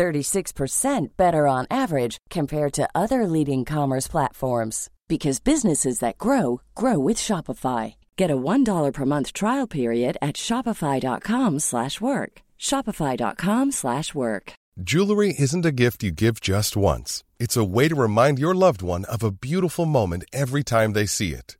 36% better on average compared to other leading commerce platforms because businesses that grow grow with Shopify. Get a $1 per month trial period at shopify.com/work. shopify.com/work. Jewelry isn't a gift you give just once. It's a way to remind your loved one of a beautiful moment every time they see it.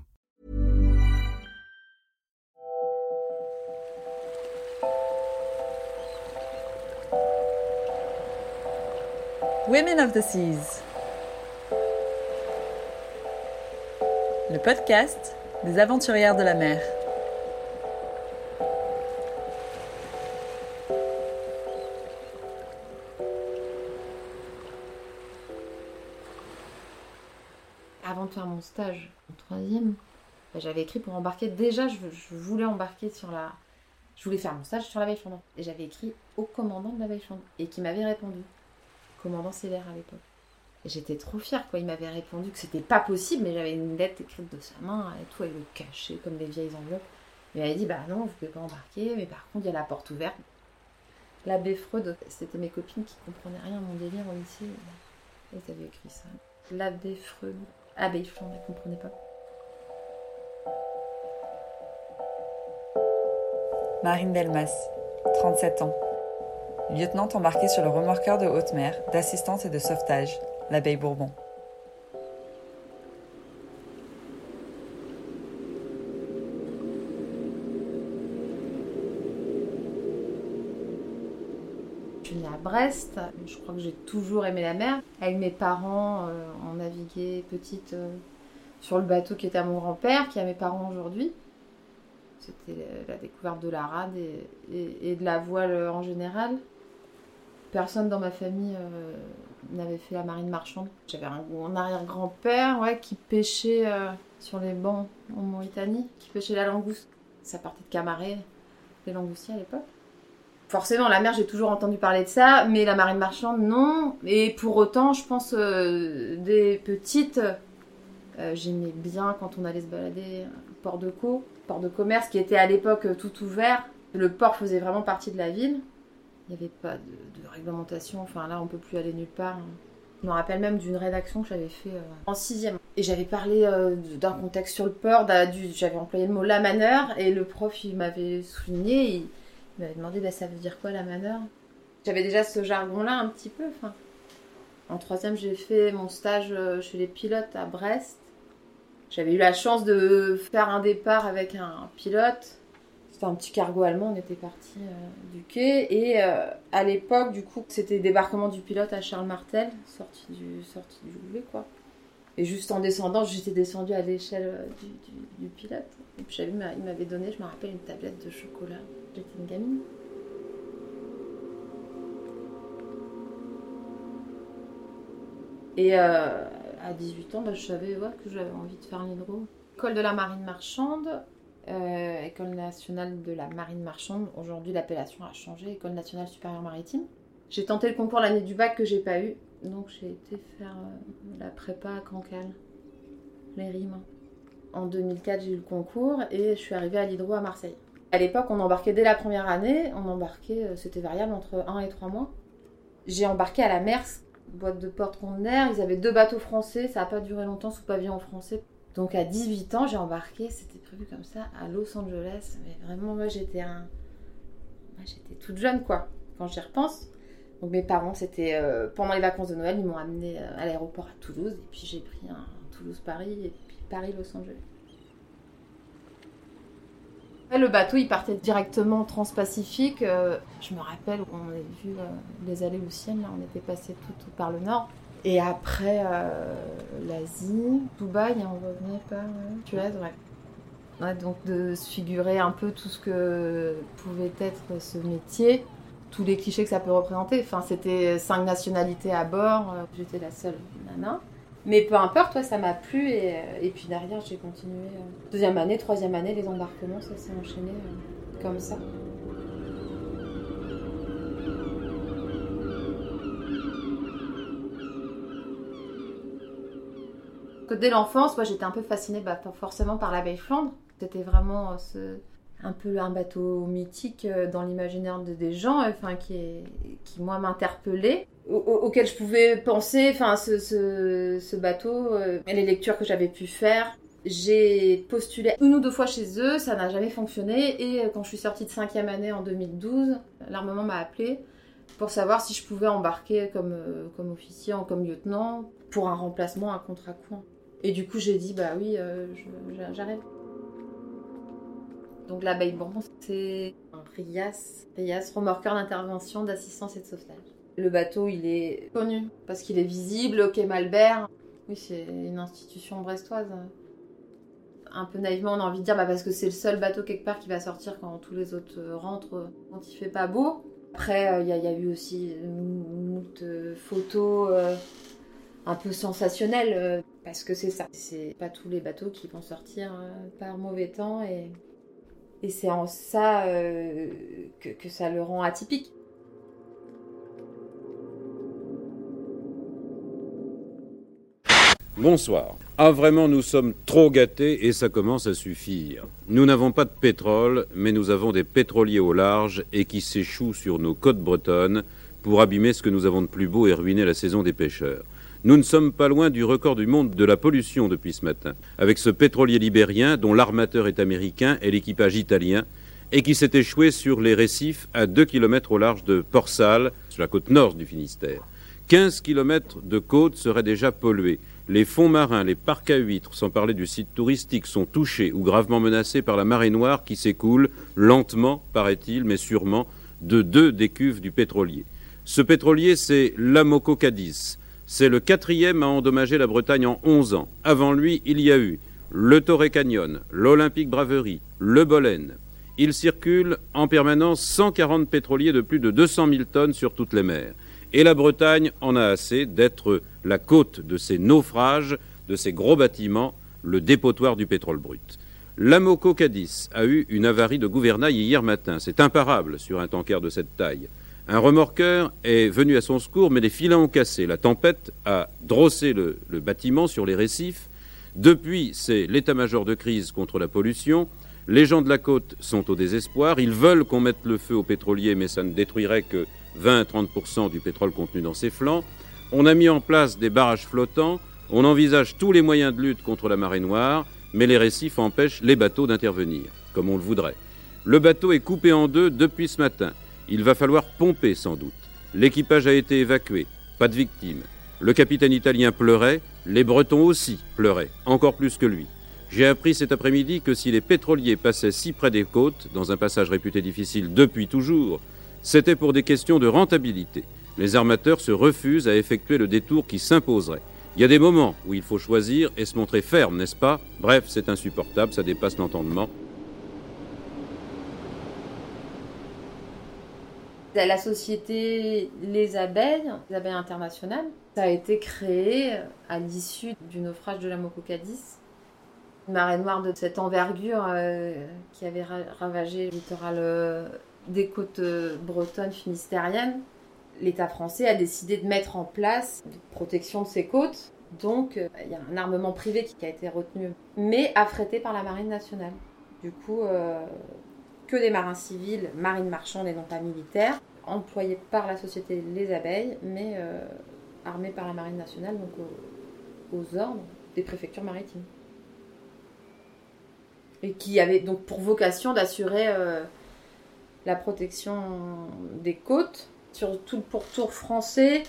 Women of the Seas. Le podcast des aventurières de la mer. Avant de faire mon stage en troisième, bah, j'avais écrit pour embarquer. Déjà, je, voulais embarquer sur la. Je voulais faire mon stage sur la baie fondante. Et j'avais écrit au commandant de la baie fondante. Et qui m'avait répondu. Commandant Sévère à l'époque. Et j'étais trop fière, quoi. Il m'avait répondu que c'était pas possible, mais j'avais une lettre écrite de sa main et tout, avec le cachet, comme des vieilles enveloppes. Il m'avait dit, bah non, vous pouvez pas embarquer, mais par contre, il y a la porte ouverte. La baie Freud, c'était mes copines qui comprenaient rien à mon délire au lycée. Elles avaient écrit ça. La baie Freud. Baie Freud, elles comprenaient pas. Marine Delmas, 37 ans. Lieutenante embarquée sur le remorqueur de haute mer, d'assistance et de sauvetage, l'abeille Bourbon. Je suis née à Brest. Je crois que j'ai toujours aimé la mer. Avec mes parents, euh, on naviguait petite euh, sur le bateau qui était à mon grand-père, qui a mes parents aujourd'hui. C'était la découverte de la rade et, de la voile euh, en général. Personne dans ma famille euh, n'avait fait la marine marchande. J'avais un, arrière-grand-père ouais, qui pêchait euh, sur les bancs en Mauritanie, qui pêchait la langouste. Ça partait de Camaret, les langoustiers à l'époque. Forcément, la mer, j'ai toujours entendu parler de ça, mais la marine marchande, non. Et pour autant, je pense, euh, des petites, j'aimais bien quand on allait se balader Port de Co, port de commerce, qui était à l'époque tout ouvert. Le port faisait vraiment partie de la ville. Il n'y avait pas de, réglementation, enfin là, on peut plus aller nulle part. Je me rappelle même d'une rédaction que j'avais fait euh, en sixième. Et j'avais parlé euh, d'un contexte sur le port, j'avais employé le mot la manœuvre, et le prof, il m'avait souligné, il, m'avait demandé bah, ça veut dire quoi la manœuvre? J'avais déjà ce jargon-là un petit peu. Enfin. En troisième, j'ai fait mon stage euh, chez les pilotes à Brest. J'avais eu la chance de faire un départ avec un pilote. C'était un petit cargo allemand, on était parti euh, du quai. Et euh, à l'époque, du coup, c'était débarquement du pilote à Charles Martel, sorti du, sorti du quoi. Et juste en descendant, j'étais descendue à l'échelle euh, du, pilote. Et puis j'avais, il m'avait donné, je me rappelle, une tablette de chocolat. J'étais une gamine. Et à 18 ans, bah, je savais que j'avais envie de faire l'hydro. École de la marine marchande, euh, École nationale de la marine marchande. Aujourd'hui, l'appellation a changé, École nationale supérieure maritime. J'ai tenté le concours l'année du bac que j'ai pas eu, donc j'ai été faire euh, la prépa à Cancale, les rimes. En 2004, j'ai eu le concours et je suis arrivée à l'hydro à Marseille. À l'époque, on embarquait dès la première année, on embarquait, euh, c'était variable entre 1 et 3 mois. J'ai embarqué à la Merce, boîte de porte-conteneurs. Ils avaient deux bateaux français, ça n'a pas duré longtemps sous pavillon français. Donc à 18 ans, j'ai embarqué, c'était prévu comme ça, à Los Angeles. Mais vraiment, moi j'étais j'étais toute jeune quoi, quand j'y repense. Donc mes parents, c'était euh, pendant les vacances de Noël, ils m'ont amené euh, à l'aéroport à Toulouse. Et puis j'ai pris un Toulouse-Paris et puis Paris-Los Angeles. Le bateau, il partait directement transpacifique. Euh, je me rappelle, on avait vu les allées Luciennes, là, on était passé tout, par le nord. Et après, euh, l'Asie, Dubaï, on revenait par Suez, ouais. Donc de se figurer un peu tout ce que pouvait être ce métier, tous les clichés que ça peut représenter. Enfin, c'était cinq nationalités à bord, j'étais la seule nana. Mais peu importe, toi, ça m'a plu et, euh, et, puis derrière, j'ai continué. Euh, deuxième année, troisième année, les embarquements, ça s'est enchaîné euh, comme ça. Dès l'enfance, moi, j'étais un peu fascinée, bah, forcément par la baie Flandre. C'était vraiment ce, un peu un bateau mythique dans l'imaginaire des gens, enfin, qui, qui moi, m'interpellait auquel je pouvais penser, enfin ce, bateau, euh, et les lectures que j'avais pu faire. J'ai postulé une ou deux fois chez eux, ça n'a jamais fonctionné. Et euh, quand je suis sortie de cinquième année en 2012, l'armement m'a appelé pour savoir si je pouvais embarquer comme, euh, comme officier ou comme lieutenant pour un remplacement à contrat court. Et du coup, j'ai dit, bah oui, j'arrive. Donc la Baie Bourbon, c'est un RIAS, RIAS, remorqueur d'intervention, d'assistance et de sauvetage. Le bateau, il est connu parce qu'il est visible au quai Malbert. Oui, c'est une institution brestoise. Un peu naïvement, on a envie de dire bah, parce que c'est le seul bateau quelque part qui va sortir quand tous les autres euh, rentrent, euh, quand il fait pas beau. Après, euh, il y, a eu aussi une photos un peu sensationnelles parce que c'est ça. C'est pas tous les bateaux qui vont sortir par mauvais temps et, c'est en ça que ça le rend atypique. Bonsoir. Ah vraiment, nous sommes trop gâtés et ça commence à suffire. Nous n'avons pas de pétrole, mais nous avons des pétroliers au large et qui s'échouent sur nos côtes bretonnes pour abîmer ce que nous avons de plus beau et ruiner la saison des pêcheurs. Nous ne sommes pas loin du record du monde de la pollution depuis ce matin, avec ce pétrolier libérien dont l'armateur est américain et l'équipage italien, et qui s'est échoué sur les récifs à 2 km au large de Port-Salle, sur la côte nord du Finistère. 15 km de côte seraient déjà pollués. Les fonds marins, les parcs à huîtres, sans parler du site touristique, sont touchés ou gravement menacés par la marée noire qui s'écoule lentement, paraît-il, mais sûrement, de deux des cuves du pétrolier. Ce pétrolier, c'est l'Amoco Cadiz. C'est le quatrième à endommager la Bretagne en 11 ans. Avant lui, il y a eu le Torrey Canyon, l'Olympique Braverie, le Bolène. Il circule en permanence 140 pétroliers de plus de 200 000 tonnes sur toutes les mers. Et la Bretagne en a assez d'être la côte de ces naufrages, de ces gros bâtiments, le dépotoir du pétrole brut. L'Amoco Cadiz a eu une avarie de gouvernail hier matin. C'est imparable sur un tanker de cette taille. Un remorqueur est venu à son secours, mais les filets ont cassé. La tempête a drossé le, bâtiment sur les récifs. Depuis, c'est l'état-major de crise contre la pollution. Les gens de la côte sont au désespoir. Ils veulent qu'on mette le feu au pétrolier, mais ça ne détruirait que 20 à 30% du pétrole contenu dans ses flancs. On a mis en place des barrages flottants. On envisage tous les moyens de lutte contre la marée noire, mais les récifs empêchent les bateaux d'intervenir, comme on le voudrait. Le bateau est coupé en deux depuis ce matin. Il va falloir pomper sans doute. L'équipage a été évacué, pas de victimes. Le capitaine italien pleurait, les Bretons aussi pleuraient, encore plus que lui. J'ai appris cet après-midi que si les pétroliers passaient si près des côtes, dans un passage réputé difficile depuis toujours, c'était pour des questions de rentabilité. Les armateurs se refusent à effectuer le détour qui s'imposerait. Il y a des moments où il faut choisir et se montrer ferme, n'est-ce pas? Bref, c'est insupportable, ça dépasse l'entendement. La société Les Abeilles, les Abeilles Internationales, a été créé à l'issue du naufrage de la Mococadis. Une marée noire de cette envergure euh, qui avait ravagé le littoral euh, des côtes euh, bretonnes finistériennes, l'État français a décidé de mettre en place une protection de ces côtes. Donc, euh, il y a un armement privé qui a été retenu, mais affrété par la marine nationale. Du coup, euh, que des marins civils, marines marchandes et non pas militaires, employés par la société Les Abeilles, mais armés par la marine nationale, donc aux, ordres des préfectures maritimes. Et qui avaient donc pour vocation d'assurer la protection des côtes sur tout le pourtour français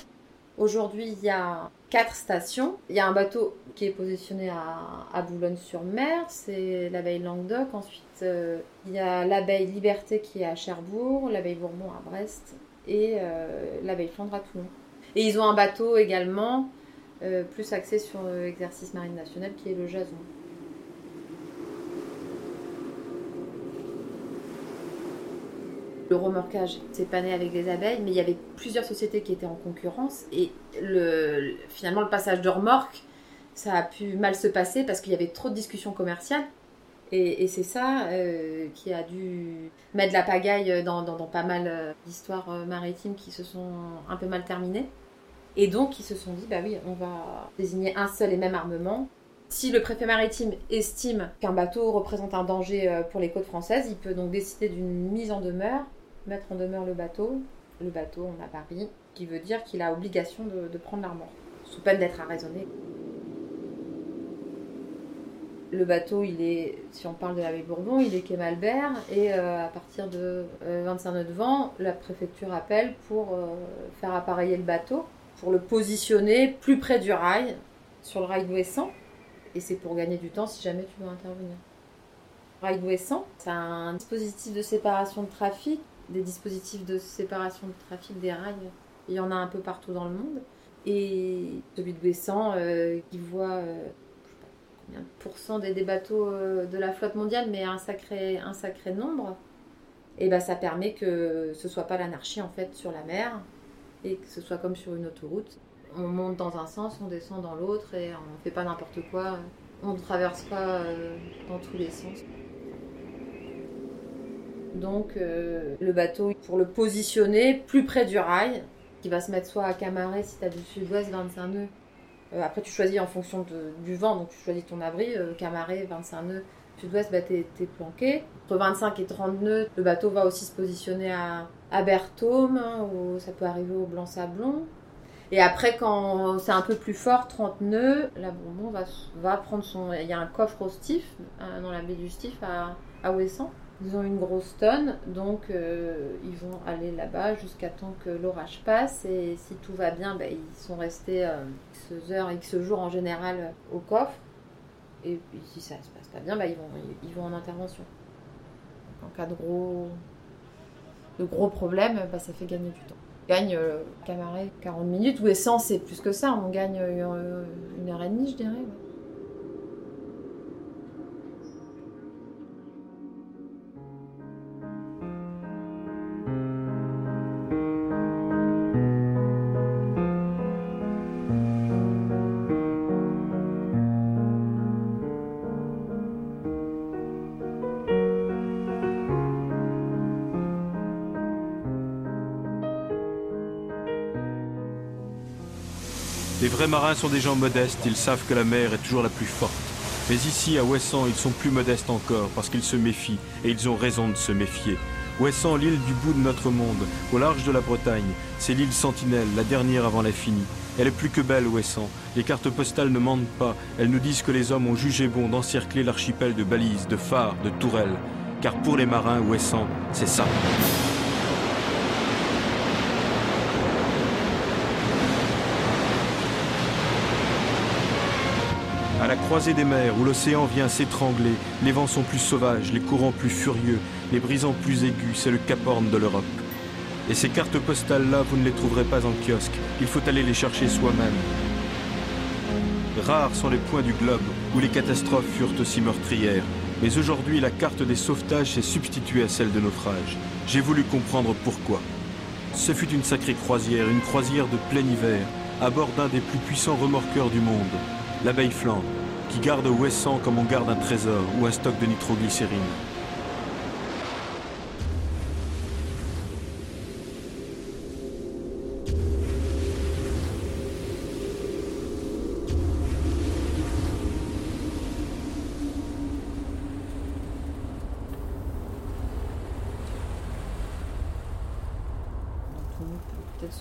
Aujourd'hui, il y a quatre stations. Il y a un bateau qui est positionné à, Boulogne-sur-Mer, c'est l'abeille Languedoc. Ensuite, euh, il y a l'abeille Liberté qui est à Cherbourg, l'abeille Bourbon à Brest et euh, l'abeille Flandre à Toulon. Et ils ont un bateau également euh, plus axé sur l'exercice marine national qui est le Jason. Le remorquage s'est pané avec les abeilles, mais il y avait plusieurs sociétés qui étaient en concurrence et le, finalement le passage de remorque, ça a pu mal se passer parce qu'il y avait trop de discussions commerciales. Et, c'est ça euh, qui a dû mettre la pagaille dans, pas mal euh, d'histoires euh, maritimes qui se sont un peu mal terminées. Et donc ils se sont dit, bah oui, on va désigner un seul et même armement. Si le préfet maritime estime qu'un bateau représente un danger pour les côtes françaises, il peut donc décider d'une mise en demeure mettre en demeure le bateau. Le bateau, on a Paris, qui veut dire qu'il a obligation de, prendre l'armement, sous peine d'être arraisonné. Le bateau, il est, si on parle de la baie Bourbon, il est quai Malbert, et euh, à partir de 25 euh, nœuds de vent, la préfecture appelle pour euh, faire appareiller le bateau, pour le positionner plus près du rail, sur le rail d'Ouessant, et c'est pour gagner du temps si jamais tu veux intervenir. Rail d'Ouessant, c'est un dispositif de séparation de trafic des dispositifs de séparation de trafic des rails. Il y en a un peu partout dans le monde. Et celui de euh, qui voit euh, combien de pourcents des, bateaux euh, de la flotte mondiale, mais un sacré, un sacré nombre, et ben ça permet que ce soit pas l'anarchie en fait sur la mer et que ce soit comme sur une autoroute. On monte dans un sens, on descend dans l'autre et on fait pas n'importe quoi. On ne traverse pas dans tous les sens. Donc euh, le bateau, pour le positionner plus près du rail, qui va se mettre soit à Camaret si tu as du sud-ouest 25 nœuds. Euh, après tu choisis en fonction du vent, donc tu choisis ton abri, euh, Camaret 25 nœuds. Sud-ouest, bah, tu es, planqué. Entre 25 et 30 nœuds, le bateau va aussi se positionner à, à hein, ou ça peut arriver au Blanc-Sablon. Et après, quand c'est un peu plus fort, 30 nœuds, la Bourbon va, va prendre son. Il y a un coffre au Stif, dans la baie du Stif à, à Ouessant. Ils ont une grosse tonne, donc euh, ils vont aller là-bas jusqu'à temps que l'orage passe. Et si tout va bien, ben, ils sont restés euh, X heures, X jours en général au coffre. Et puis si ça se passe pas bien, ben, ils, vont, ils, vont en intervention. En cas de gros, de gros problèmes, ben, ça fait gagner du temps. On gagne euh, Camaret 40 minutes, ou essence, c'est plus que ça. On gagne une heure et demie, je dirais. Vrais marins sont des gens modestes, ils savent que la mer est toujours la plus forte. Mais ici, à Ouessant, ils sont plus modestes encore, parce qu'ils se méfient, et ils ont raison de se méfier. Ouessant, l'île du bout de notre monde, au large de la Bretagne, c'est l'île Sentinelle, la dernière avant la finie. Elle est plus que belle, Ouessant. Les cartes postales ne mentent pas. Elles nous disent que les hommes ont jugé bon d'encercler l'archipel de balises, de phares, de tourelles. Car pour les marins, Ouessant, c'est ça. la croisée des mers où l'océan vient s'étrangler, les vents sont plus sauvages, les courants plus furieux, les brisants plus aigus, c'est le Cap Horn de l'Europe. Et ces cartes postales-là, vous ne les trouverez pas en kiosque, il faut aller les chercher soi-même. Rares sont les points du globe où les catastrophes furent aussi meurtrières, mais aujourd'hui la carte des sauvetages s'est substituée à celle de naufrage. J'ai voulu comprendre pourquoi. Ce fut une sacrée croisière, une croisière de plein hiver, à bord d'un des plus puissants remorqueurs du monde, l'abeille Flandre qui garde Ouessant comme on garde un trésor ou un stock de nitroglycérine.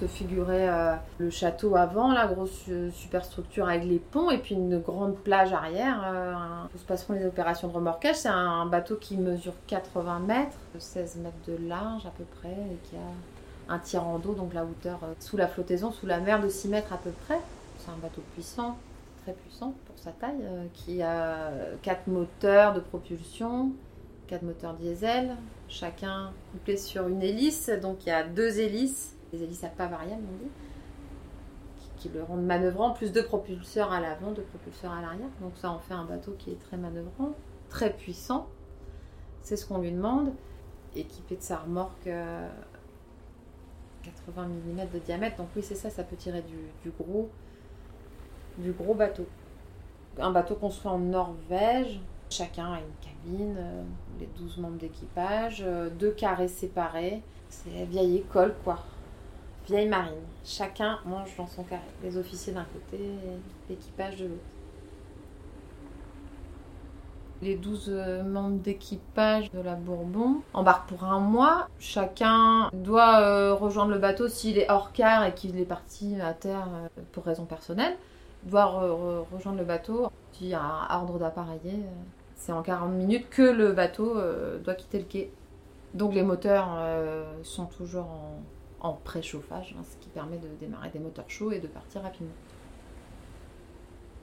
se figurer euh, le château avant, la grosse euh, superstructure avec les ponts, et puis une grande plage arrière euh, où se passeront les opérations de remorquage. C'est un, bateau qui mesure 80 mètres, 16 mètres de large à peu près, et qui a un tirant d'eau, donc la hauteur euh, sous la flottaison, sous la mer de 6 mètres à peu près. C'est un bateau puissant, très puissant pour sa taille, euh, qui a quatre moteurs de propulsion, quatre moteurs diesel, chacun couplé sur une hélice. Donc il y a deux hélices, des hélices à pas variables on dit, qui, le rendent manœuvrant, plus deux propulseurs à l'avant, deux propulseurs à l'arrière. Donc ça en fait un bateau qui est très manœuvrant, très puissant. C'est ce qu'on lui demande, équipé de sa remorque. euh, 80 mm de diamètre, donc oui c'est ça, ça peut tirer du, du gros, du gros bateau. Un bateau construit en Norvège, chacun a une cabine, euh, les 12 membres d'équipage, euh, deux carrés séparés, c'est vieille école quoi, vieille marine. Chacun mange dans son carré, les officiers d'un côté, l'équipage de l'autre. Les 12 euh, membres d'équipage de la Bourbon embarquent pour un mois. Chacun doit euh, rejoindre le bateau s'il est hors quart et qu'il est parti à terre euh, pour raison personnelle. Doit re- re- rejoindre le bateau. Il y un ordre d'appareiller. C'est en 40 minutes que le bateau doit quitter le quai. Donc les moteurs sont toujours en, en préchauffage, hein, ce qui permet de démarrer des moteurs chauds et de partir rapidement.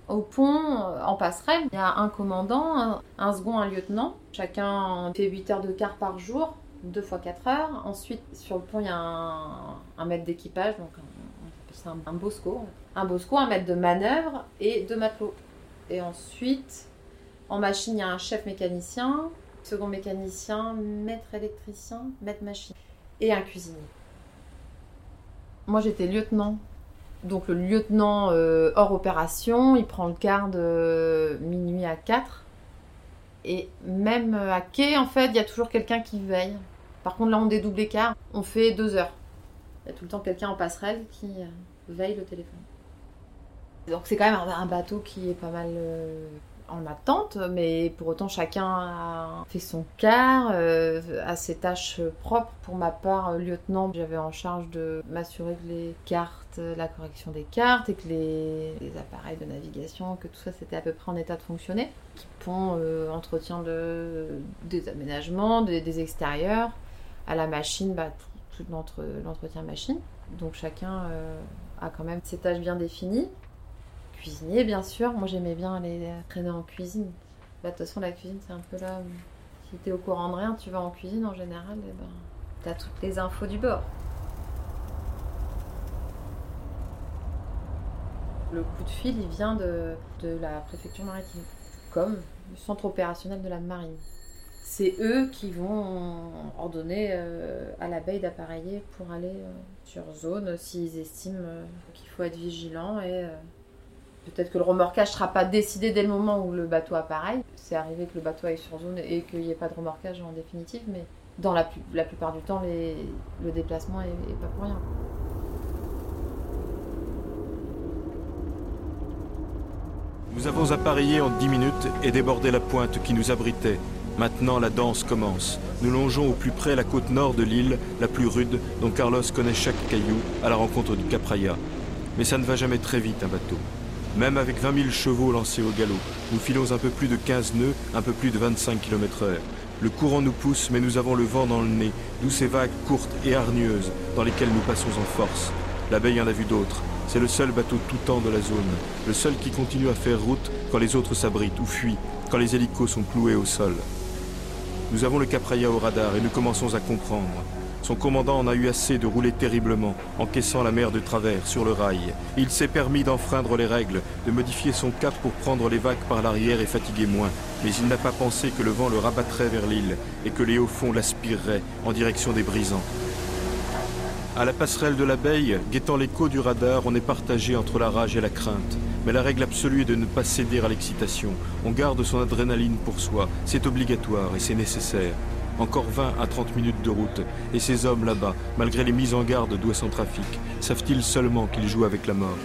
Au pont, euh, en passerelle, il y a un commandant, un, second, un lieutenant. Chacun fait 8 heures de quart par jour, 2 fois 4 heures. Ensuite, sur le pont, il y a un, maître d'équipage, donc un, un bosco. Un bosco, un maître de manœuvre et deux matelots. Et ensuite, en machine, il y a un chef mécanicien, second mécanicien, maître électricien, maître machine et un cuisinier. Moi, j'étais lieutenant donc le lieutenant euh, hors opération, il prend le quart de minuit à 4. Et même euh, à quai, en fait, il y a toujours quelqu'un qui veille. Par contre, là, on dédouble quarts, on fait deux heures. Il y a tout le temps quelqu'un en passerelle qui euh, veille le téléphone. Donc c'est quand même un, bateau qui est pas mal euh, en attente, mais pour autant chacun a fait son quart, euh, a ses tâches propres. Pour ma part, euh, lieutenant, j'avais en charge de m'assurer que les cartes, la correction des cartes et que les, appareils de navigation, que tout ça c'était à peu près en état de fonctionner. Pont, euh, entretien de, des aménagements, des, extérieurs, à la machine, bah, tout, tout l'entre- l'entretien machine. Donc chacun euh, a quand même ses tâches bien définies. Cuisinier, bien sûr. Moi, j'aimais bien aller traîner en cuisine. Bah, de toute façon, la cuisine, c'est un peu là. Si t'es au courant de rien, tu vas en cuisine en général, et ben, t'as toutes les infos du bord. Le coup de fil, il vient de, la préfecture maritime, comme le centre opérationnel de la marine. C'est eux qui vont ordonner euh, à l'abeille d'appareiller pour aller euh, sur zone s'ils estiment euh, qu'il faut être vigilant et Peut-être que le remorquage ne sera pas décidé dès le moment où le bateau appareille. C'est arrivé que le bateau aille sur zone et qu'il n'y ait pas de remorquage en définitive, mais dans la, plupart du temps, le déplacement est, est pas pour rien. Nous avons appareillé en dix minutes et débordé la pointe qui nous abritait. Maintenant, la danse commence. Nous longeons au plus près la côte nord de l'île, la plus rude, dont Carlos connaît chaque caillou, à la rencontre du Capraia. Mais ça ne va jamais très vite, un bateau. Même avec 20 000 chevaux lancés au galop, nous filons un peu plus de 15 nœuds, un peu plus de 25 km heure. Le courant nous pousse, mais nous avons le vent dans le nez, d'où ces vagues courtes et hargneuses dans lesquelles nous passons en force. L'abeille en a vu d'autres. C'est le seul bateau tout temps de la zone, le seul qui continue à faire route quand les autres s'abritent ou fuient, quand les hélicos sont cloués au sol. Nous avons le Capraia au radar et nous commençons à comprendre. Son commandant en a eu assez de rouler terriblement, encaissant la mer de travers sur le rail. Il s'est permis d'enfreindre les règles, de modifier son cap pour prendre les vagues par l'arrière et fatiguer moins. Mais il n'a pas pensé que le vent le rabattrait vers l'île et que les hauts fonds l'aspireraient en direction des brisants. À la passerelle de l'abeille, guettant l'écho du radar, on est partagé entre la rage et la crainte. Mais la règle absolue est de ne pas céder à l'excitation. On garde son adrénaline pour soi. C'est obligatoire et c'est nécessaire. Encore 20 à 30 minutes de route. Et ces hommes là-bas, malgré les mises en garde d'Ouest Trafic, savent-ils seulement qu'ils jouent avec la mort?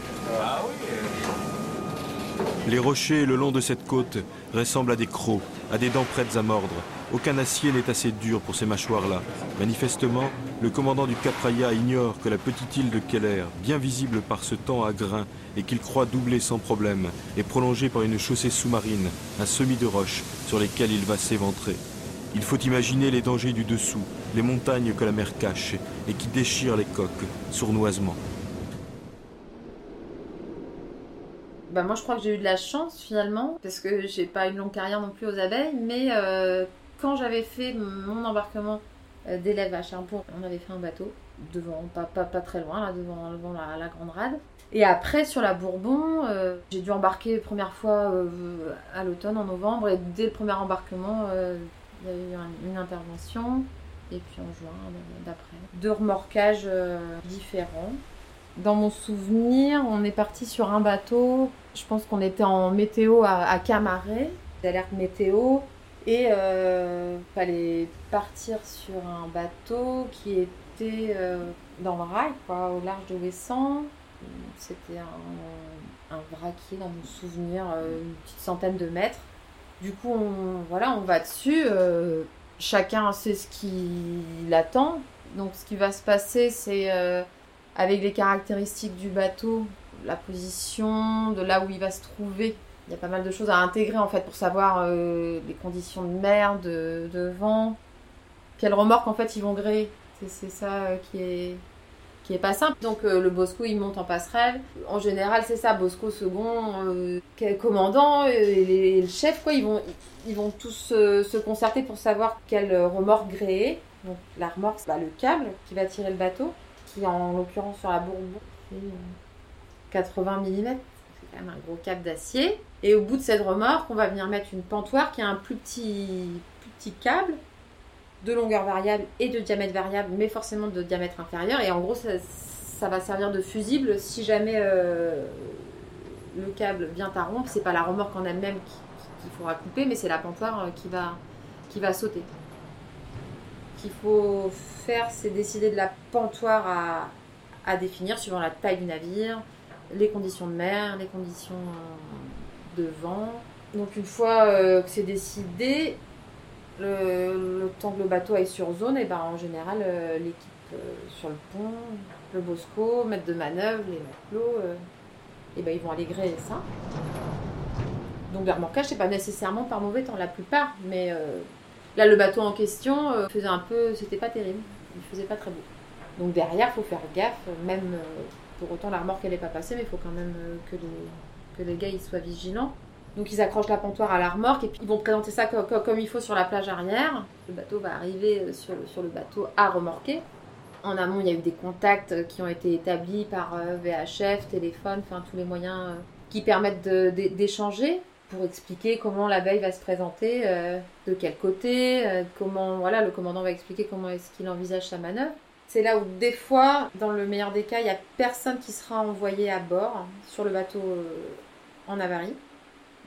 Les rochers le long de cette côte ressemblent à des crocs, à des dents prêtes à mordre. Aucun acier n'est assez dur pour ces mâchoires-là. Manifestement, le commandant du Capraia ignore que la petite île de Keller, bien visible par ce temps à grains et qu'il croit doubler sans problème, est prolongée par une chaussée sous-marine, un semis de roches sur lesquelles il va s'éventrer. Il faut imaginer les dangers du dessous, les montagnes que la mer cache et qui déchirent les coques sournoisement. Bah moi je crois que j'ai eu de la chance finalement parce que j'ai pas une longue carrière non plus aux abeilles mais euh, quand j'avais fait mon embarquement euh, d'élèves à Cherbourg on avait fait un bateau devant pas, pas, pas très loin là devant, devant la, grande rade et après sur la Bourbon euh, j'ai dû embarquer première fois à l'automne en novembre et dès le premier embarquement il y a eu un- une intervention et puis en juin euh, d'après deux remorquages euh, différents dans mon souvenir, on est parti sur un bateau. Je pense qu'on était en météo à, à Camaret, d'alerte météo. Et euh, fallait partir sur un bateau qui était euh, dans le rail, quoi, au large de Ouessant. C'était un, un dans mon souvenir, une petite centaine de mètres. Du coup, on, voilà, on va dessus. euh, chacun sait ce qu'il attend. Donc, ce qui va se passer, c'est euh, avec les caractéristiques du bateau, la position, de là où il va se trouver. Il y a pas mal de choses à intégrer en fait pour savoir euh, les conditions de mer, de, vent, quelle remorque en fait ils vont gréer. C'est, ça qui est qui est pas simple. Donc euh, le Bosco il monte en passerelle. En général c'est ça, Bosco second, euh, commandant et, les- le chef quoi, ils vont ils vont tous euh, se concerter pour savoir quelle remorque gréer. Donc la remorque, c'est bah, le câble qui va tirer le bateau qui en l'occurrence sur la Bourbon euh, 80 mm. C'est quand même un gros câble d'acier. Et au bout de cette remorque, on va venir mettre une pantoire qui a un plus petit, plus petit câble de longueur variable et de diamètre variable, mais forcément de diamètre inférieur. Et en gros, ça, va servir de fusible si jamais euh, le câble vient à rompre. C'est pas la remorque en elle-même qui- qu'il faudra couper, mais c'est la pantoire euh, qui va, sauter qu'il faut faire, c'est décider de la pantoire à, à définir suivant la taille du navire, les conditions de mer, les conditions euh, de vent. Donc une fois que c'est décidé, le, temps que le bateau aille sur zone, et ben en général euh, l'équipe euh, sur le pont, le bosco, maître de manœuvre, les matelots, euh, et ben ils vont aller gréer ça. Donc le remorquage, c'est pas nécessairement par mauvais temps, la plupart, mais Là, le bateau en question faisait un peu. C'était pas terrible. Il faisait pas très beau. Donc derrière, faut faire gaffe. Même pour autant, la remorque, n'est pas passée, mais il faut quand même que, les, que les gars ils soient vigilants. Donc ils accrochent la pantoire à la remorque et puis ils vont présenter ça co- co- comme il faut sur la plage arrière. Le bateau va arriver euh, sur le, bateau à remorquer. En amont, il y a eu des contacts euh, qui ont été établis par euh, VHF, téléphone, enfin tous les moyens qui permettent d'échanger pour expliquer comment l'abeille va se présenter, de quel côté, comment voilà le commandant va expliquer comment est-ce qu'il envisage sa manœuvre. C'est là où des fois, dans le meilleur des cas, il n'y a personne qui sera envoyé à bord sur le bateau en avarie.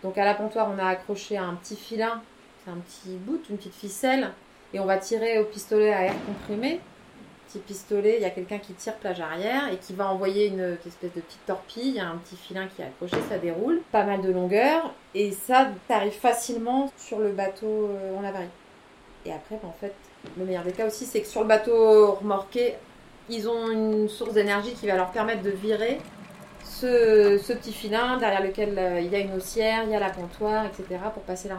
Donc à la pontoire, on a accroché un petit filin, c'est un petit bout, une petite ficelle, et on va tirer au pistolet à air comprimé. Petit pistolet, il y a quelqu'un qui tire plage arrière et qui va envoyer une espèce de petite torpille, il y a un petit filin qui est accroché, ça déroule, pas mal de longueur, et ça, t'arrives facilement sur le bateau euh, en avarie. Et après, ben, en fait, le meilleur des cas aussi, c'est que sur le bateau remorqué, ils ont une source d'énergie qui va leur permettre de virer ce, petit filin derrière lequel euh, il y a une haussière, il y a la etc. pour passer la.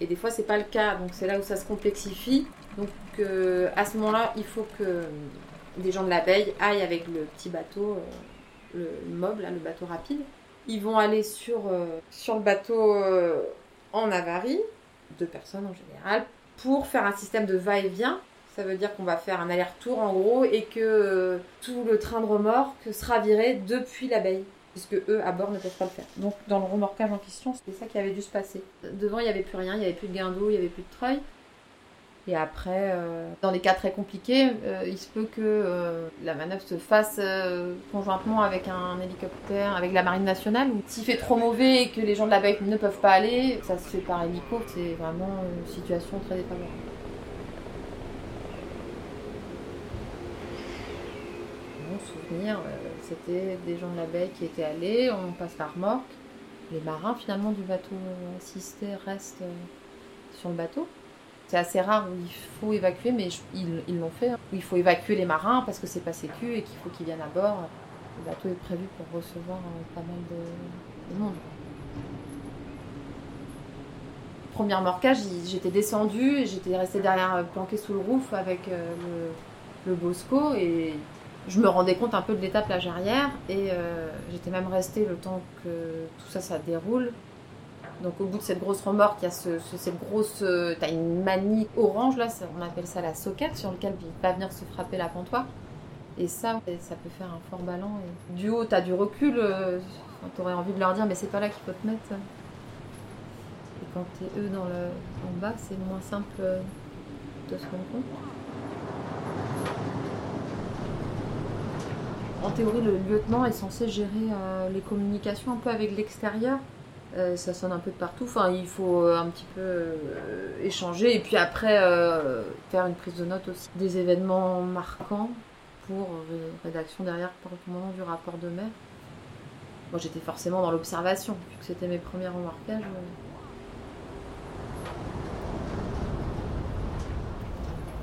Et des fois, c'est pas le cas, donc c'est là où ça se complexifie. Donc euh, à ce moment-là, il faut que des gens de l'abeille aillent avec le petit bateau, euh, le, le mob, le bateau rapide. Ils vont aller sur, euh, sur le bateau euh, en avarie, deux personnes en général, pour faire un système de va-et-vient. Ça veut dire qu'on va faire un aller-retour en gros et que euh, tout le train de remorque sera viré depuis l'abeille. Puisque eux, à bord, ne peuvent pas le faire. Donc, dans le remorquage en question, c'était ça qui avait dû se passer. Devant, il n'y avait plus rien, il n'y avait plus de guindeau, il n'y avait plus de treuil. Et après, euh, dans des cas très compliqués, euh, il se peut que la manœuvre se fasse conjointement avec un hélicoptère, avec la marine nationale. Ou s'il fait trop mauvais et que les gens de la baie ne peuvent pas aller, ça se fait par hélico. C'est vraiment une situation très défavorable. Euh, c'était des gens de la baie qui étaient allés, on passe la remorque. Les marins finalement du bateau assisté restent euh, sur le bateau. C'est assez rare où il faut évacuer, mais ils l'ont fait. hein. Il faut évacuer les marins parce que c'est pas sécu et qu'il faut qu'ils viennent à bord. Le bateau est prévu pour recevoir euh, pas mal de, de monde. Premier remorquage, j'étais descendue j'étais restée derrière, planquée sous le roof avec le, le, Bosco et je me rendais compte un peu de l'état plage arrière et euh, j'étais même restée le temps que tout ça, ça déroule. Donc au bout de cette grosse remorque, il y a ce, cette grosse, t'as une manie orange là, on appelle ça la soquette sur lequel il va venir se frapper la pontoise. Et ça, ça peut faire un fort ballon. Et du haut, t'as du recul, tu aurais envie de leur dire mais c'est pas là qu'il faut te mettre quand tu es eux dans le, en bas, c'est moins simple de se rendre compte. En théorie, le lieutenant est censé gérer euh, les communications un peu avec l'extérieur. Euh, ça sonne un peu de partout. Enfin, il faut euh, un petit peu échanger et puis après faire une prise de notes aussi des événements marquants pour rédaction derrière pour le moment du rapport de mer. Moi, j'étais forcément dans l'observation, puisque c'était mes premiers remarquages.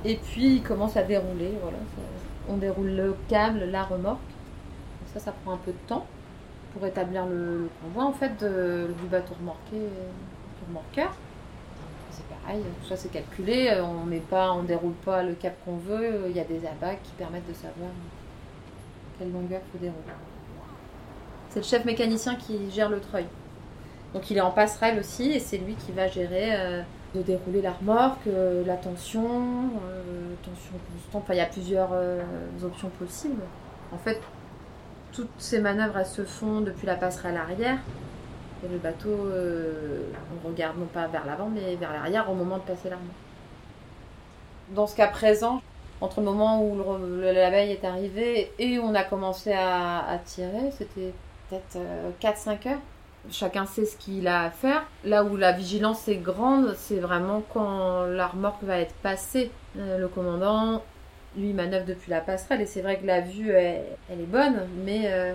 Et puis il commence à dérouler. Voilà, on déroule le câble, la remorque. Ça, ça prend un peu de temps pour établir le, convoi en fait du bateau remorqué, du remorqueur. C'est pareil, tout ça c'est calculé. On met pas, on déroule pas le câble qu'on veut. Il y a des abacs qui permettent de savoir quelle longueur faut dérouler. C'est le chef mécanicien qui gère le treuil. Donc il est en passerelle aussi et c'est lui qui va gérer. Euh, de dérouler la remorque, euh, la tension, euh, tension constante. Enfin, il y a plusieurs euh, options possibles. En fait, toutes ces manœuvres, elles se font depuis la passerelle arrière. Et le bateau, on regarde non pas vers l'avant, mais vers l'arrière au moment de passer la remorque. Dans ce cas présent, entre le moment où l'abeille est arrivée et où on a commencé à, à tirer, c'était peut-être 4-5 heures chacun sait ce qu'il a à faire. Là où la vigilance est grande, c'est vraiment quand la remorque va être passée. Euh, le commandant, lui, manœuvre depuis la passerelle et c'est vrai que la vue, elle, est bonne, mais euh,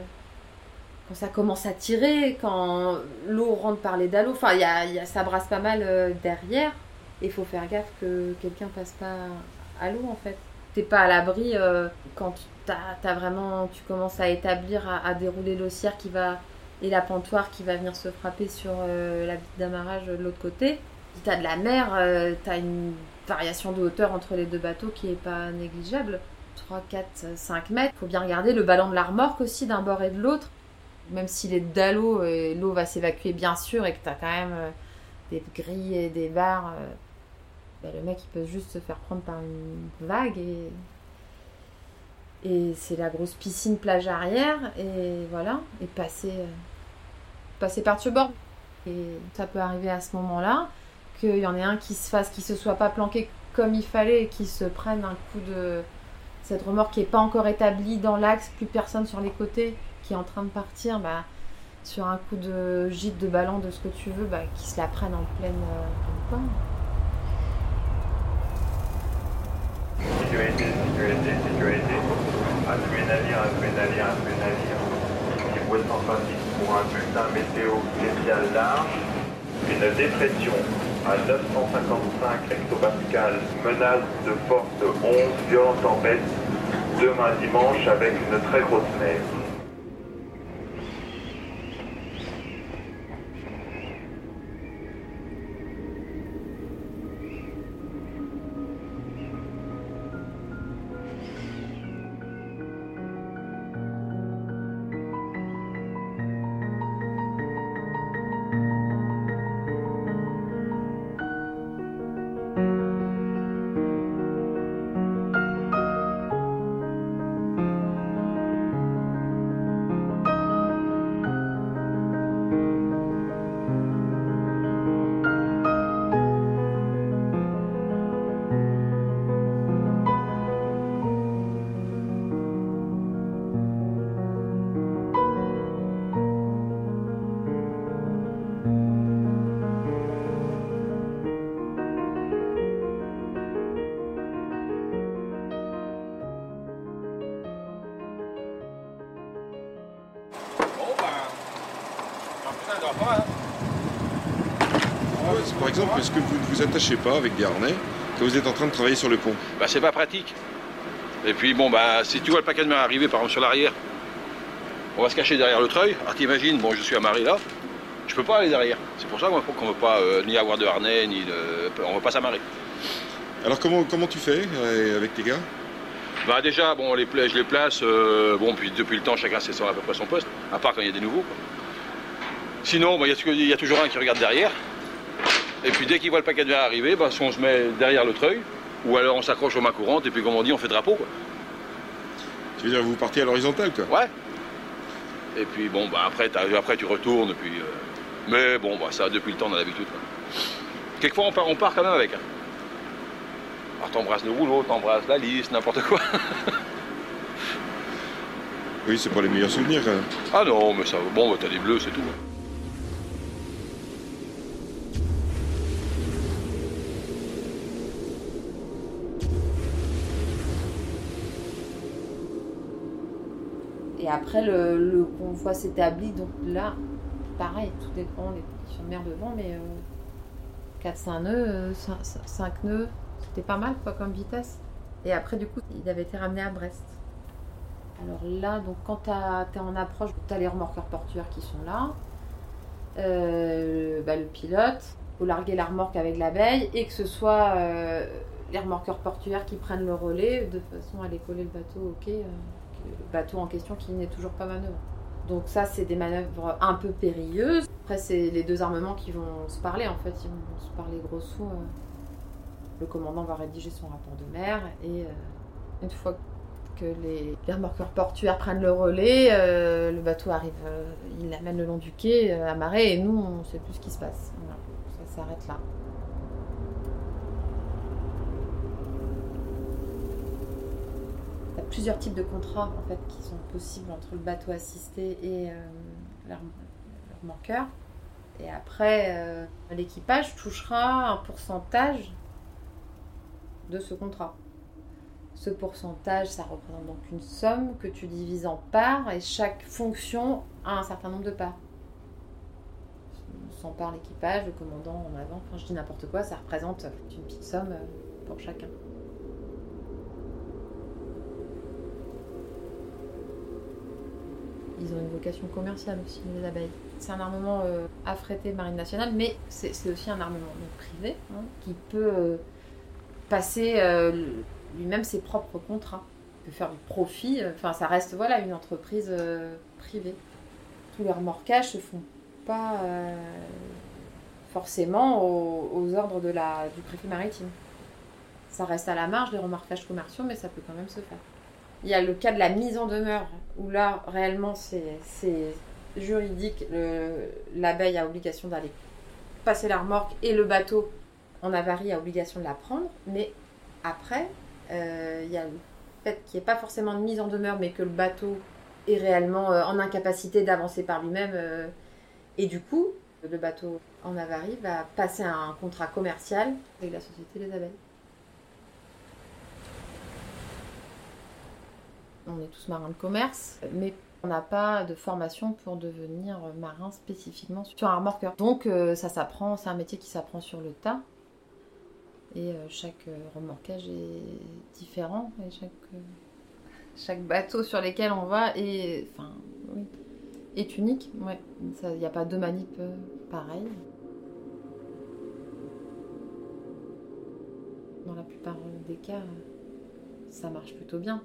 quand ça commence à tirer, quand l'eau rentre par les dallots, enfin, y a, ça brasse pas mal euh, derrière. Et il faut faire gaffe que quelqu'un passe pas à l'eau en fait. T'es pas à l'abri quand tu as, vraiment, tu commences à établir, à, à dérouler l'ossière qui va et la pantoire qui va venir se frapper sur euh, la bite d'amarrage de l'autre côté. Si tu as de la mer, euh, tu as une variation de hauteur entre les deux bateaux qui est pas négligeable. 3, 4, 5 mètres. faut bien regarder le ballon de la remorque aussi d'un bord et de l'autre. Même s'il est d'allô et l'eau va s'évacuer bien sûr et que tu as quand même euh, des grilles et des barres, ben, le mec il peut juste se faire prendre par une vague et et c'est la grosse piscine plage arrière et voilà et passer passer par-dessus bord. Et ça peut arriver à ce moment-là qu'il y en ait un qui se fasse, qui se soit pas planqué comme il fallait et qui se prenne un coup de cette remorque qui n'est pas encore établie dans l'axe, plus personne sur les côtés, qui est en train de partir, bah, sur un coup de gîte, de ballon, de ce que tu veux, bah, qui se la prenne en pleine, euh, Sécurité. Pour un bulletin météo spécial large. Une dépression à 955 hectopascal, menace de force 11, violente tempête, demain dimanche avec une très grosse neige. Par exemple, est-ce que vous ne vous attachez pas avec des harnais quand vous êtes en train de travailler sur le pont Bah c'est pas pratique. Et puis bon bah si tu vois le paquet de mer arriver par exemple sur l'arrière, on va se cacher derrière le treuil. Alors t'imagines, bon je suis amarré là, Je peux pas aller derrière. C'est pour ça qu'on ne veut pas euh, ni avoir de harnais, ni de. On veut pas s'amarrer. Alors comment, comment tu fais euh, avec tes gars? Bah déjà, bon, les je les place, euh, bon, puis depuis le temps, chacun sait à peu près son poste, à part quand il y a des nouveaux. quoi. Sinon, bah, il y a toujours- il y, a toujours un qui regarde derrière. Et puis dès qu'il voit le paquet de verre arriver, bah, soit on se met derrière le treuil, ou alors on s'accroche aux mains courantes, et puis comme on dit, on fait drapeau. Quoi. Tu veux dire, vous partez à l'horizontale, quoi Ouais. Et puis bon, bah, après, tu retournes, puis. euh, Mais bon, bah, ça, depuis le temps, on a l'habitude. Quelquefois, on part, on part quand même avec. hein. Alors t'embrasses le rouleau, t'embrasses la liste, n'importe quoi. Oui, c'est pas les meilleurs souvenirs, quand même. Ah non, mais ça, bon, bah, t'as des bleus, c'est tout. hein. Après, le, convoi s'établit. Donc là, pareil, tout dépend des conditions de mer devant, mais 4-5 nœuds, 5 nœuds, c'était pas mal quoi comme vitesse. Et après, du coup, il avait été ramené à Brest. Alors là, donc quand tu es en approche, tu as les remorqueurs portuaires qui sont là, euh, bah, le pilote, faut larguer la remorque avec l'abeille et que ce soit euh, les remorqueurs portuaires qui prennent le relais de façon à aller coller le bateau au quai, euh, bateau en question qui n'est toujours pas manœuvre. Donc ça, c'est des manœuvres un peu périlleuses. Après, c'est les deux armements qui vont se parler en fait, ils vont se parler gros sous. euh. Le commandant va rédiger son rapport de mer et euh, une fois que les, les remorqueurs portuaires prennent le relais, euh, le bateau arrive, il l'amène le long du quai, amarré, et nous, on ne sait plus ce qui se passe. Ça s'arrête là. Il y a plusieurs types de contrats en fait qui sont possibles entre le bateau assisté et euh, le rem- le remorqueur. Et après, euh, l'équipage touchera un pourcentage de ce contrat. Ce pourcentage, ça représente donc une somme que tu divises en parts et chaque fonction a un certain nombre de parts. 100 parts l'équipage, le commandant en avant, enfin je dis n'importe quoi, ça représente une petite somme euh, pour chacun. Ils ont une vocation commerciale aussi, les abeilles. C'est un armement euh, affrété Marine nationale, mais c'est aussi un armement privé hein, qui peut euh, passer euh, lui-même ses propres contrats. Peut faire du profit, euh, enfin ça reste voilà une entreprise privée. Tous les remorquages se font pas forcément aux, aux ordres de la, du préfet maritime. Ça reste à la marge des remorquages commerciaux, mais ça peut quand même se faire. Il y a le cas de la mise en demeure, où là, réellement, c'est juridique. Le- L'abeille a obligation d'aller passer la remorque et le bateau en avarie a obligation de la prendre. Mais après, euh, il y a le fait qu'il n'y ait pas forcément de mise en demeure, mais que le bateau est réellement euh, en incapacité d'avancer par lui-même. euh, et du coup, le bateau en avarie va passer un contrat commercial avec la Société des abeilles. On est tous marins de commerce, mais on n'a pas de formation pour devenir marin spécifiquement sur un remorqueur. Donc euh, ça s'apprend, c'est un métier qui s'apprend sur le tas. Et euh, chaque euh, remorquage est différent. Et chaque, bateau sur lesquels on va est, unique. Il n'y a pas deux manips pareilles. Dans la plupart des cas, ça marche plutôt bien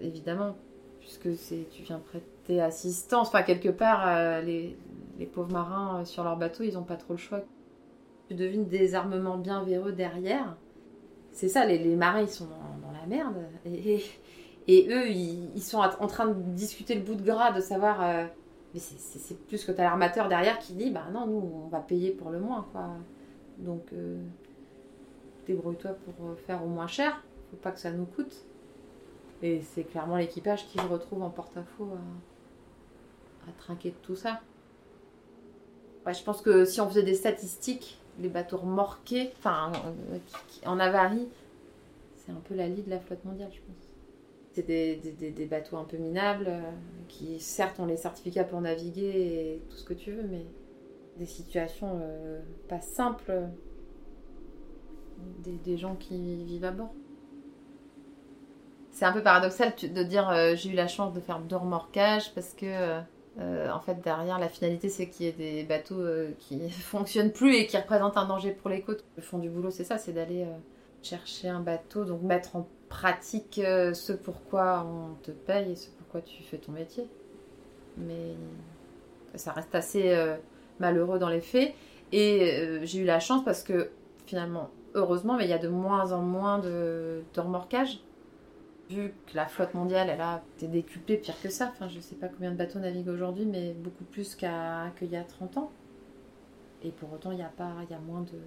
évidemment, puisque c'est tu viens prêter assistance. Enfin, quelque part, euh, les, les pauvres marins euh, sur leur bateau, ils n'ont pas trop le choix. Tu devines des armements bien véreux derrière. C'est ça, les, les marins, ils sont dans, la merde. Et, et- eux, ils, ils sont en train de discuter le bout de gras, de savoir. euh, mais c'est- plus que tu as l'armateur derrière qui dit Bah non, nous, on va payer pour le moins, quoi. Donc, débrouille-toi pour faire au moins cher. Faut pas que ça nous coûte. Et c'est clairement l'équipage qui se retrouve en porte-à-faux à, trinquer de tout ça. Ouais, je pense que si on faisait des statistiques, les bateaux remorqués, enfin, euh, en avarie, c'est un peu la lie de la flotte mondiale, je pense. C'est des, bateaux un peu minables, euh, qui certes ont les certificats pour naviguer et tout ce que tu veux, mais des situations euh, pas simples euh, des gens qui vivent à bord. C'est un peu paradoxal de dire euh, j'ai eu la chance de faire deux remorquages parce que euh, Euh, en fait, derrière, la finalité, c'est qu'il y ait des bateaux euh, qui fonctionnent plus et qui représentent un danger pour les côtes. Le fond du boulot, c'est ça, c'est d'aller chercher un bateau, donc mettre en pratique ce pourquoi on te paye et ce pourquoi tu fais ton métier. Mais ça reste assez malheureux dans les faits. Et j'ai eu la chance parce que finalement, heureusement, il y a de moins en moins de, de remorquage. Vu que la flotte mondiale, elle a été décuplée, pire que ça. Enfin, je sais pas combien de bateaux naviguent aujourd'hui, mais beaucoup plus qu'il y a 30 ans. Et pour autant, il y a, y a moins de,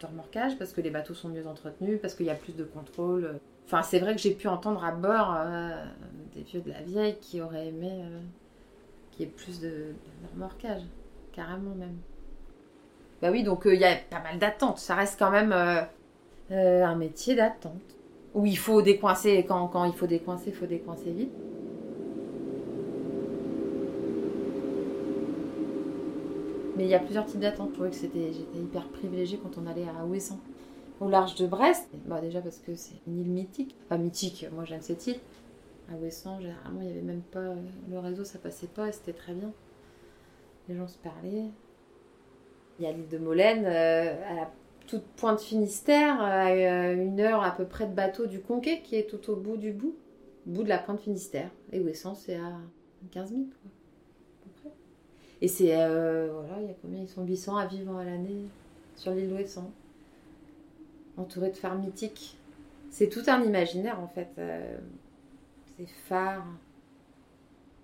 de remorquage parce que les bateaux sont mieux entretenus, parce qu'il y a plus de contrôle. Enfin, c'est vrai que j'ai pu entendre à bord euh, des vieux de la vieille qui auraient aimé euh, qu'il y ait plus de, de remorquage, carrément même. Bah oui, donc euh, il y a pas mal d'attentes. Ça reste quand même un métier d'attente. Où il faut décoincer, quand, quand il faut décoincer, il faut décoincer vite. Mais il y a plusieurs types d'attentes. Je trouvais que c'était, j'étais hyper privilégiée quand on allait à Ouessant, au large de Brest. Bah déjà parce que c'est une île mythique. Enfin mythique, moi j'aime cette île. À Ouessant, généralement, il n'y avait même pas... Le réseau, ça passait pas et c'était très bien. Les gens se parlaient. Il y a l'île de Molène, euh, à la toute pointe Finistère, à euh, une heure à peu près de bateau du Conquet, qui est tout au bout du bout, bout de la pointe Finistère. Et Ouessant, c'est à 15 000, quoi, à peu près. Et c'est, euh, voilà, il y a combien? Ils sont 800 à vivre à l'année sur l'île d'Ouessant, entourés de phares mythiques. C'est tout un imaginaire, en fait. euh, ces phares.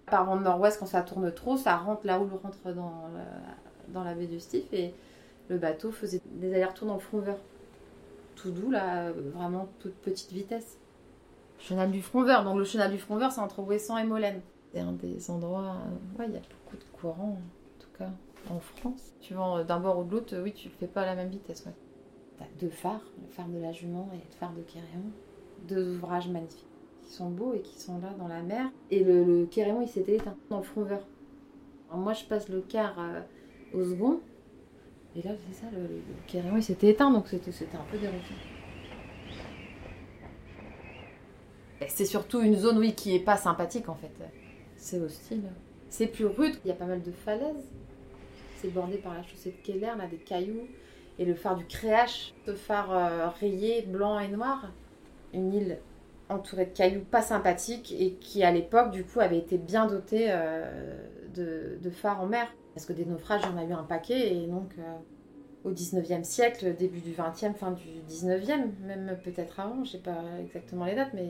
Par vent nord-ouest, quand ça tourne trop, ça rentre là où le rentre dans la, dans la baie du Stif et le bateau faisait des allers-retours dans le Fronveur. Tout doux, là, vraiment toute petite vitesse. Chenal du Fronveur, donc le chenal du Fronveur, c'est entre Ouessant et Molène. C'est un des endroits, euh, ouais, il y a beaucoup de courants, en tout cas, en France. Tu vas d'un bord ou de l'autre, oui, tu le fais pas à la même vitesse, ouais. T'as deux phares, le phare de la Jument et le phare de Quéréon. Deux ouvrages magnifiques qui sont beaux et qui sont là dans la mer. Et le, le Quéréon, il s'était éteint dans le Fronveur. Alors moi, je passe le quart euh, au second. Et là, c'est ça, le, le il s'était éteint, donc c'était un peu déroutant. C'est surtout une zone, oui, qui est pas sympathique, en fait. C'est hostile. C'est plus rude, il y a pas mal de falaises. C'est bordé par la chaussée de Keller, là, des cailloux. Et le phare du Créache, ce phare euh, rayé, blanc et noir. Une île entourée de cailloux pas sympathiques et qui, à l'époque, du coup, avait été bien dotée euh, de, de phares en mer. Parce que des naufrages, en a eu un paquet. Et donc, euh, au 19e siècle, début du 20e, fin du 19e, même peut-être avant, je sais pas exactement les dates, mais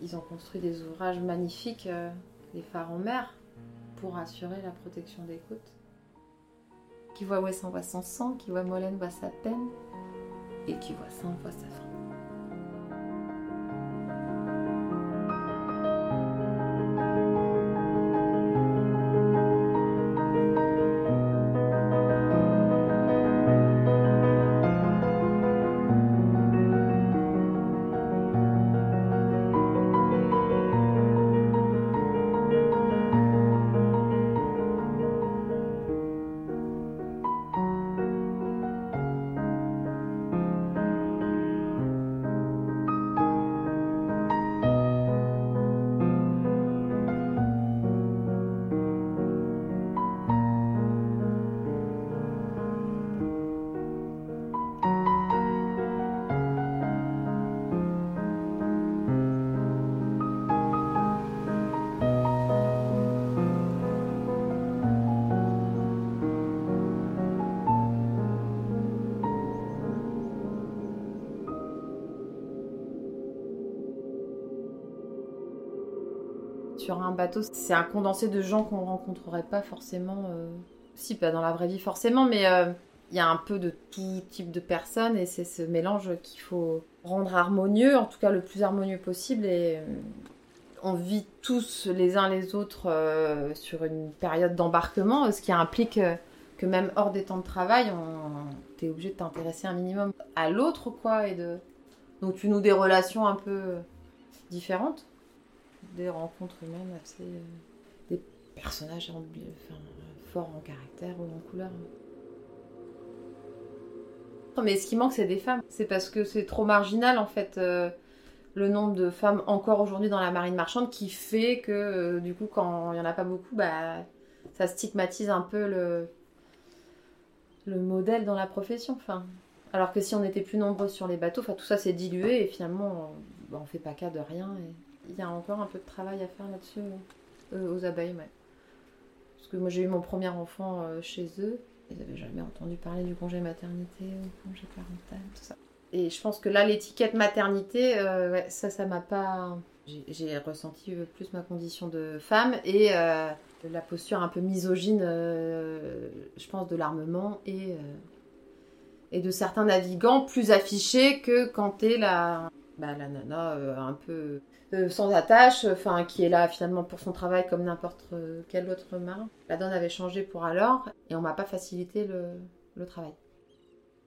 ils, ont construit des ouvrages magnifiques, euh, des phares en mer, pour assurer la protection des côtes. Qui voit Ouessant voit son sang, qui voit Molène voit sa peine, et qui voit Saint voit sa. Un bateau, c'est un condensé de gens qu'on rencontrerait pas forcément. euh, Si, pas dans la vraie vie forcément, mais euh, il y a un peu de tout type de personnes et c'est ce mélange qu'il faut rendre harmonieux, en tout cas le plus harmonieux possible. Et euh, on vit tous les uns les autres sur une période d'embarquement, ce qui implique que même hors des temps de travail, on... t'es obligé de t'intéresser un minimum à l'autre, quoi. Et de... Donc tu noues des relations un peu différentes des rencontres humaines assez. euh, des personnages en- forts en caractère ou en couleur. Mais ce qui manque, c'est des femmes. C'est parce que c'est trop marginal en fait. euh, le nombre de femmes encore aujourd'hui dans la marine marchande qui fait que euh, du coup quand il y en a pas beaucoup, bah ça stigmatise un peu le le modèle dans la profession. Alors que si on était plus nombreux sur les bateaux, enfin tout ça s'est dilué et finalement on, bah, on fait pas cas de rien. Il y a encore un peu de travail à faire là-dessus euh, aux abeilles, ouais. Parce que moi j'ai eu mon premier enfant euh, chez eux. Ils n'avaient jamais entendu parler du congé maternité, ou congé parental, tout ça. Et je pense que là, l'étiquette maternité, euh, ça, ça m'a pas. j'ai- ressenti euh, plus ma condition de femme et euh, la posture un peu misogyne, euh, je pense, de l'armement et, euh, et de certains navigants plus affichés que quand t'es la, bah, la nana euh, un peu euh, sans attache, enfin qui est là finalement pour son travail comme n'importe euh, quel autre marin. La donne avait changé pour alors et on m'a pas facilité le, le travail.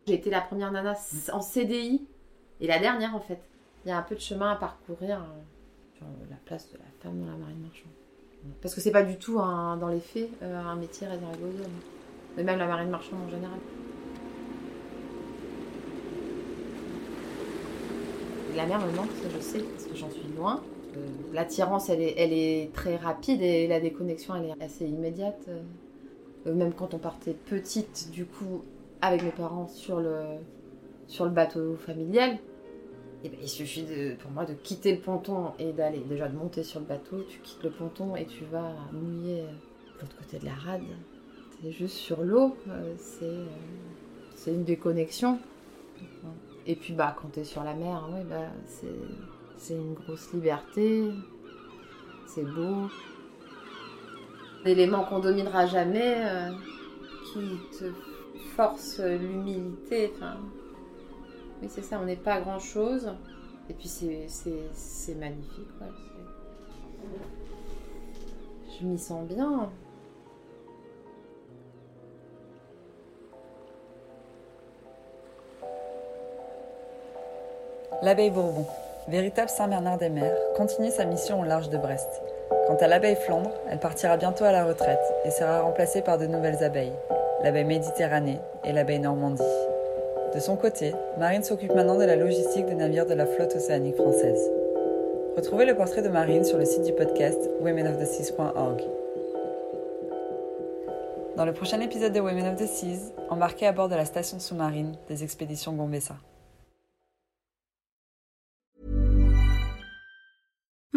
J'ai été la première nana en CDI et la dernière en fait. Il y a un peu de chemin à parcourir euh, sur la place de la femme dans la marine marchande. Parce que c'est pas du tout un- dans les faits un métier réservé aux hommes. Mais même la marine marchande en général. La mer me manque, ça je sais, parce que j'en suis loin. Euh, L'attirance, elle est, très rapide et la déconnexion, elle est assez immédiate. Euh, même quand on partait petite, du coup, avec mes parents sur le, bateau familial, eh ben, il suffit pour moi de quitter le ponton et d'aller, déjà de monter sur le bateau, tu quittes le ponton et tu vas mouiller euh, l'autre côté de la rade. T'es juste sur l'eau, c'est une déconnexion. Et puis bah quand t'es sur la mer, ouais, bah, c'est, une grosse liberté, c'est beau. L'élément qu'on dominera jamais, euh, qui te force l'humilité, enfin. Oui, c'est ça, on n'est pas grand chose. Et puis c'est, magnifique, Je m'y sens bien. L'abeille Bourbon, véritable Saint-Bernard-des-Mers, continue sa mission au large de Brest. Quant à l'abeille Flandre, elle partira bientôt à la retraite et sera remplacée par de nouvelles abeilles, l'abeille Méditerranée et l'abeille Normandie. De son côté, Marine s'occupe maintenant de la logistique des navires de la flotte océanique française. Retrouvez le portrait de Marine sur le site du podcast womenoftheseas.org. Dans le prochain épisode de Women of the Seas, embarquez à bord de la station sous-marine des expéditions Gombessa.